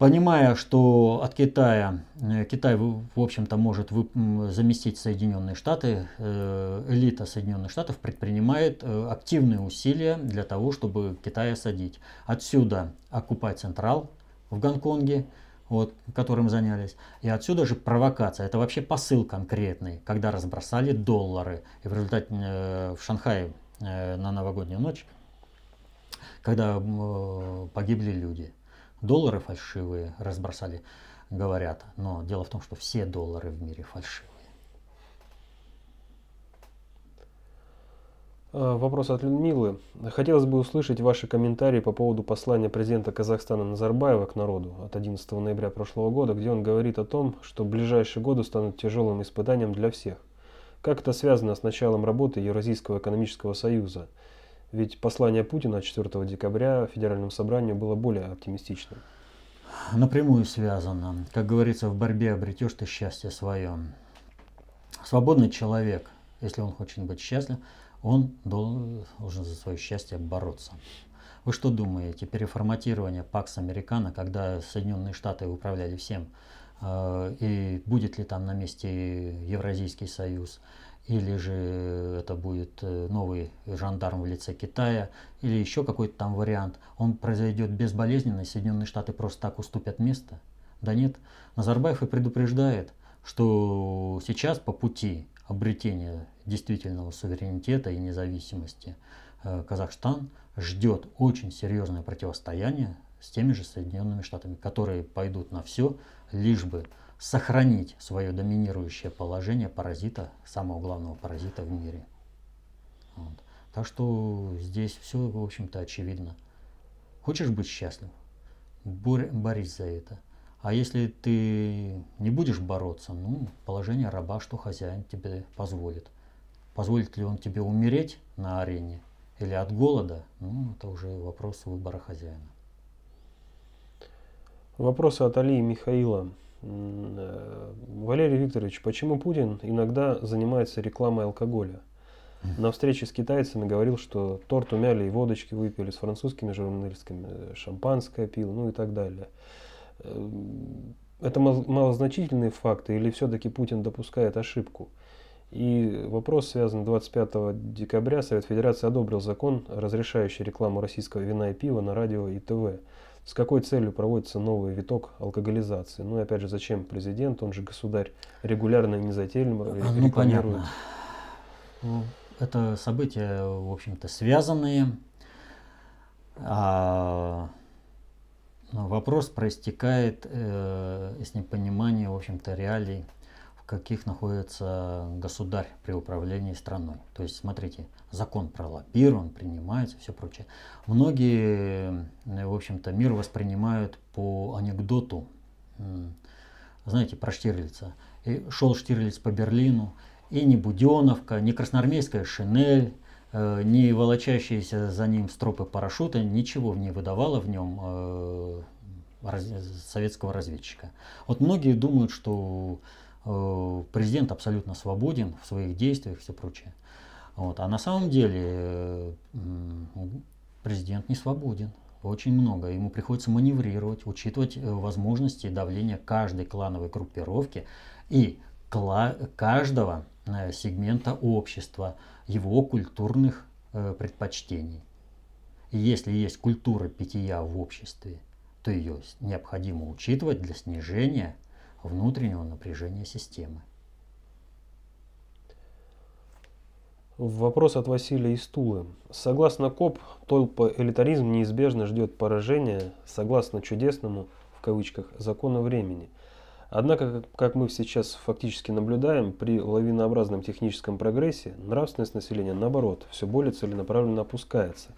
Понимая, что от Китая, э, Китай, в общем-то, может заместить Соединенные Штаты, э, элита Соединенных Штатов предпринимает э, активные усилия для того, чтобы Китай осадить. Отсюда оккупать Централ в Гонконге, вот, которым занялись. И отсюда же провокация. Это вообще посыл конкретный, когда разбросали доллары. И в результате в Шанхае на новогоднюю ночь, когда погибли люди – доллары фальшивые разбросали, говорят. Но дело в том, что все доллары в мире фальшивые. А, вопрос от Людмилы. Хотелось бы услышать ваши комментарии по поводу послания президента Казахстана Назарбаева к народу от 11 ноября прошлого года, где он говорит о том, что ближайшие годы станут тяжелым испытанием для всех. Как это связано с началом работы Евразийского экономического союза? Ведь послание Путина 4 декабря Федеральному собранию было более оптимистичным. Напрямую связано. Как говорится, в борьбе обретешь ты счастье свое. Свободный человек, если он хочет быть счастлив, он должен за свое счастье бороться. Вы что думаете, переформатирование Пакс Американо, когда Соединенные Штаты управляли всем, э, и будет ли там на месте Евразийский союз, или же это будет э, новый жандарм в лице Китая, или еще какой-то там вариант, он произойдет безболезненно, Соединенные Штаты просто так уступят место? Да нет. Назарбаев и предупреждает, что сейчас по пути обретения действительного суверенитета и независимости э, Казахстан ждет очень серьезное противостояние с теми же Соединенными Штатами, которые пойдут на все, лишь бы сохранить свое доминирующее положение паразита, самого главного паразита в мире. Вот. Так что здесь все, в общем-то, очевидно. Хочешь быть счастлив? борись за это. А если ты не будешь бороться, ну, положение раба, что хозяин тебе позволит. Позволит ли он тебе умереть на арене или от голода, ну, это уже вопрос выбора хозяина. Вопросы от Али Михаила. Э, Валерий Викторович, почему Путин иногда занимается рекламой алкоголя? На встрече с китайцами говорил, что торт умяли и водочки выпили с французскими журналистками, э, шампанское пил, ну и так далее. Э, это малозначительные факты или все-таки Путин допускает ошибку? И вопрос связан 25 декабря Совет Федерации одобрил закон, разрешающий рекламу российского вина и пива на радио и ТВ. С какой целью проводится новый виток алкоголизации? Ну и опять же, зачем президент, он же государь, регулярно и незатейливо а, ну, Понятно. Ну, это события, в общем-то, связанные. А вопрос проистекает э, из непонимания, в общем-то, реалий каких находится государь при управлении страной. То есть, смотрите, закон про лоббирование принимается, все прочее. Многие, э, в общем-то, мир воспринимают по анекдоту, знаете, про Штирлица. И шел Штирлиц по Берлину, и ни Буденовка, ни красноармейская шинель, э, ни волочащиеся за ним стропы парашюта, ничего не выдавало в нем э, советского разведчика. Вот многие думают, что президент абсолютно свободен в своих действиях и все прочее. Вот. А на самом деле президент не свободен. Очень много. Ему приходится маневрировать, учитывать э, возможности давления каждой клановой группировки и каждого э, сегмента общества, его культурных предпочтений. И если есть культура питья в обществе, то ее необходимо учитывать для снижения внутреннего напряжения системы. Вопрос от Василия из Тулы. Согласно КОП, только элитаризм неизбежно ждет поражения, согласно чудесному, в кавычках, закону времени. Однако, как мы сейчас фактически наблюдаем, при лавинообразном техническом прогрессе нравственность населения, наоборот, все более целенаправленно опускается.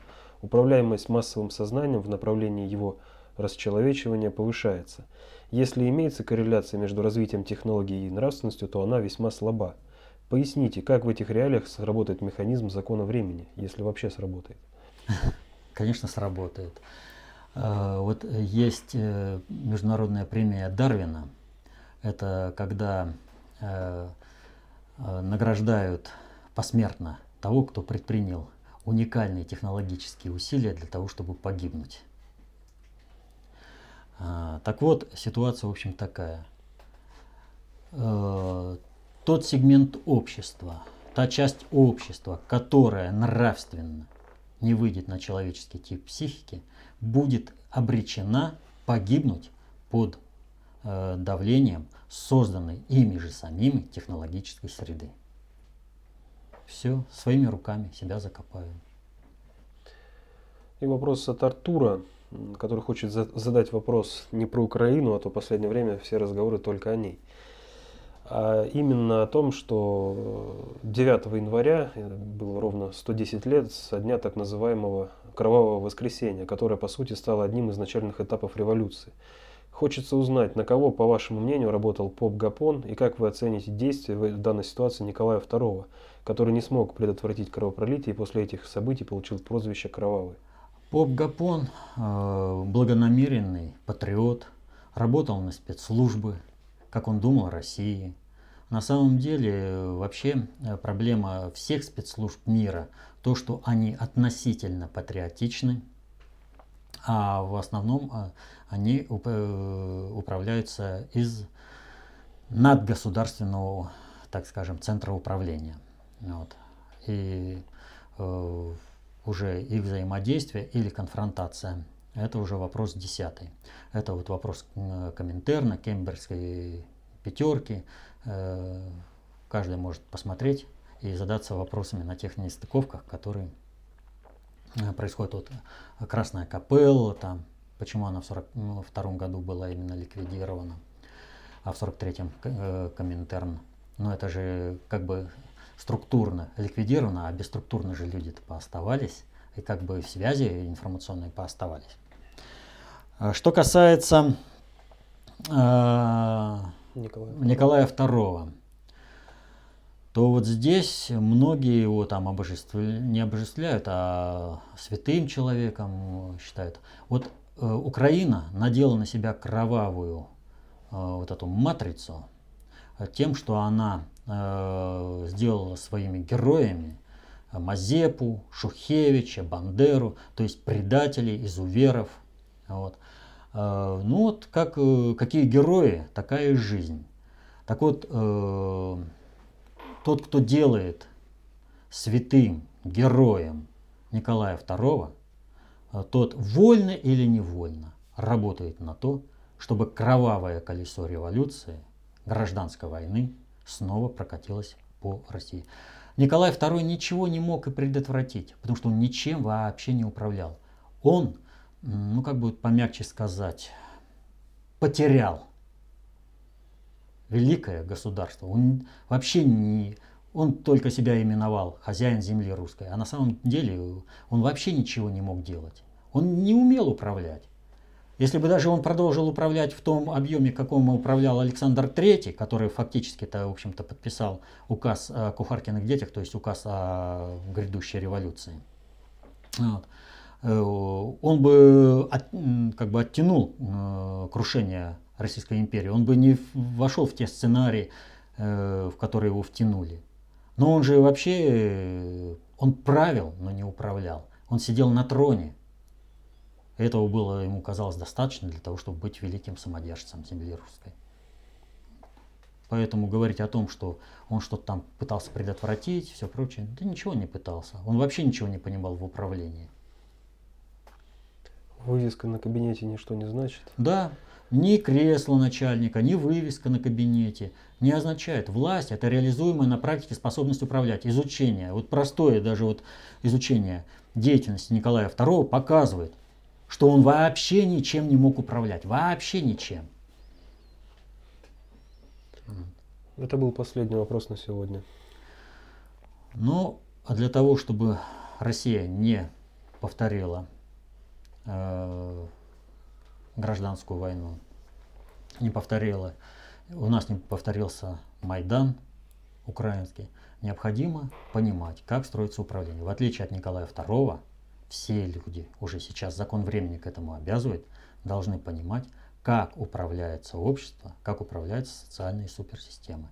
Управляемость массовым сознанием в направлении его расчеловечивания повышается. Если имеется корреляция между развитием технологий и нравственностью, то она весьма слаба. Поясните, как в этих реалиях сработает механизм закона времени, если вообще сработает? Конечно, сработает. А, вот есть э, международная премия Дарвина. Это когда э, э, награждают посмертно того, кто предпринял уникальные технологические усилия для того, чтобы погибнуть. А, так вот, ситуация, в общем, такая. Тот сегмент общества, та часть общества, которая нравственно не выйдет на человеческий тип психики, будет обречена погибнуть под э, давлением созданной ими же самими технологической среды. Все, своими руками себя закопаю. И вопрос от Артура, который хочет задать вопрос не про Украину, а то в последнее время все разговоры только о ней а именно о том, что 9 января э, было ровно 110 лет со дня так называемого Кровавого воскресенья, которое по сути стало одним из начальных этапов революции. Хочется узнать, на кого, по вашему мнению, работал поп Гапон и как вы оцените действия в данной ситуации Николая II, который не смог предотвратить кровопролитие и после этих событий получил прозвище Кровавый. Поп Гапон, э, благонамеренный патриот, работал на спецслужбы, как он думал России. На самом деле вообще э, проблема всех спецслужб мира то, что они относительно патриотичны, а в основном э, они э, управляются из надгосударственного, так скажем, центра управления. Вот. И э, уже их взаимодействие или конфронтация это уже вопрос десятый. Это вот вопрос Коминтерна, Кембриджской пятерки. Э, каждый может посмотреть и задаться вопросами на тех нестыковках, которые э, происходят. Вот Красная Капелла, там, почему она в 1942 ну, году была именно ликвидирована, а в 1943-м э, Коминтерн. Но это же как бы структурно ликвидировано, а бесструктурно же люди-то пооставались, и как бы связи информационные пооставались. А что касается э, Николая, Николая II, то вот здесь многие его там обожествляют, не обожествляют, а святым человеком считают. Вот э, Украина надела на себя кровавую э, вот эту матрицу тем, что она э, сделала своими героями Мазепу, Шухевича, Бандеру, то есть предателей, изуверов. Вот. Э, ну вот как, э, какие герои, такая жизнь. Так вот, э, тот, кто делает святым героем Николая II, тот вольно или невольно работает на то, чтобы кровавое колесо революции, гражданской войны снова прокатилось по России. Николай II ничего не мог и предотвратить, потому что он ничем вообще не управлял. Он ну как бы помягче сказать, потерял великое государство. Он вообще не, он только себя именовал хозяин земли русской, а на самом деле он вообще ничего не мог делать. Он не умел управлять. Если бы даже он продолжил управлять в том объеме, каком управлял Александр III, который фактически-то, в общем-то, подписал указ о кухаркиных детях, то есть указ о грядущей революции. Вот. Э, он бы от, как бы оттянул э, крушение Российской империи, он бы не вошел в те сценарии, э, в которые его втянули. Но он же вообще, он правил, но не управлял. Он сидел на троне. Этого было, ему казалось, достаточно для того, чтобы быть великим самодержцем земли русской. Поэтому говорить о том, что он что-то там пытался предотвратить, все прочее, да ничего не пытался. Он вообще ничего не понимал в управлении. Вывеска на кабинете ничто не значит? Да, ни кресло начальника, ни вывеска на кабинете не означает. Власть – это реализуемая на практике способность управлять. Изучение, вот простое даже вот изучение деятельности Николая II показывает, что он вообще ничем не мог управлять. Вообще ничем. Это был последний вопрос на сегодня. Ну, а для того, чтобы Россия не повторила Э, гражданскую войну, не повторила, у нас не повторился Майдан украинский, необходимо понимать, как строится управление. В отличие от Николая II, все люди, уже сейчас закон времени к этому обязывает, должны понимать, как управляется общество, как управляются социальные суперсистемы.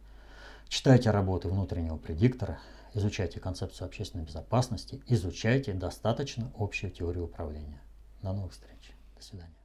Читайте работы внутреннего предиктора, изучайте концепцию общественной безопасности, изучайте достаточно общую теорию управления. До новых встреч. До свидания.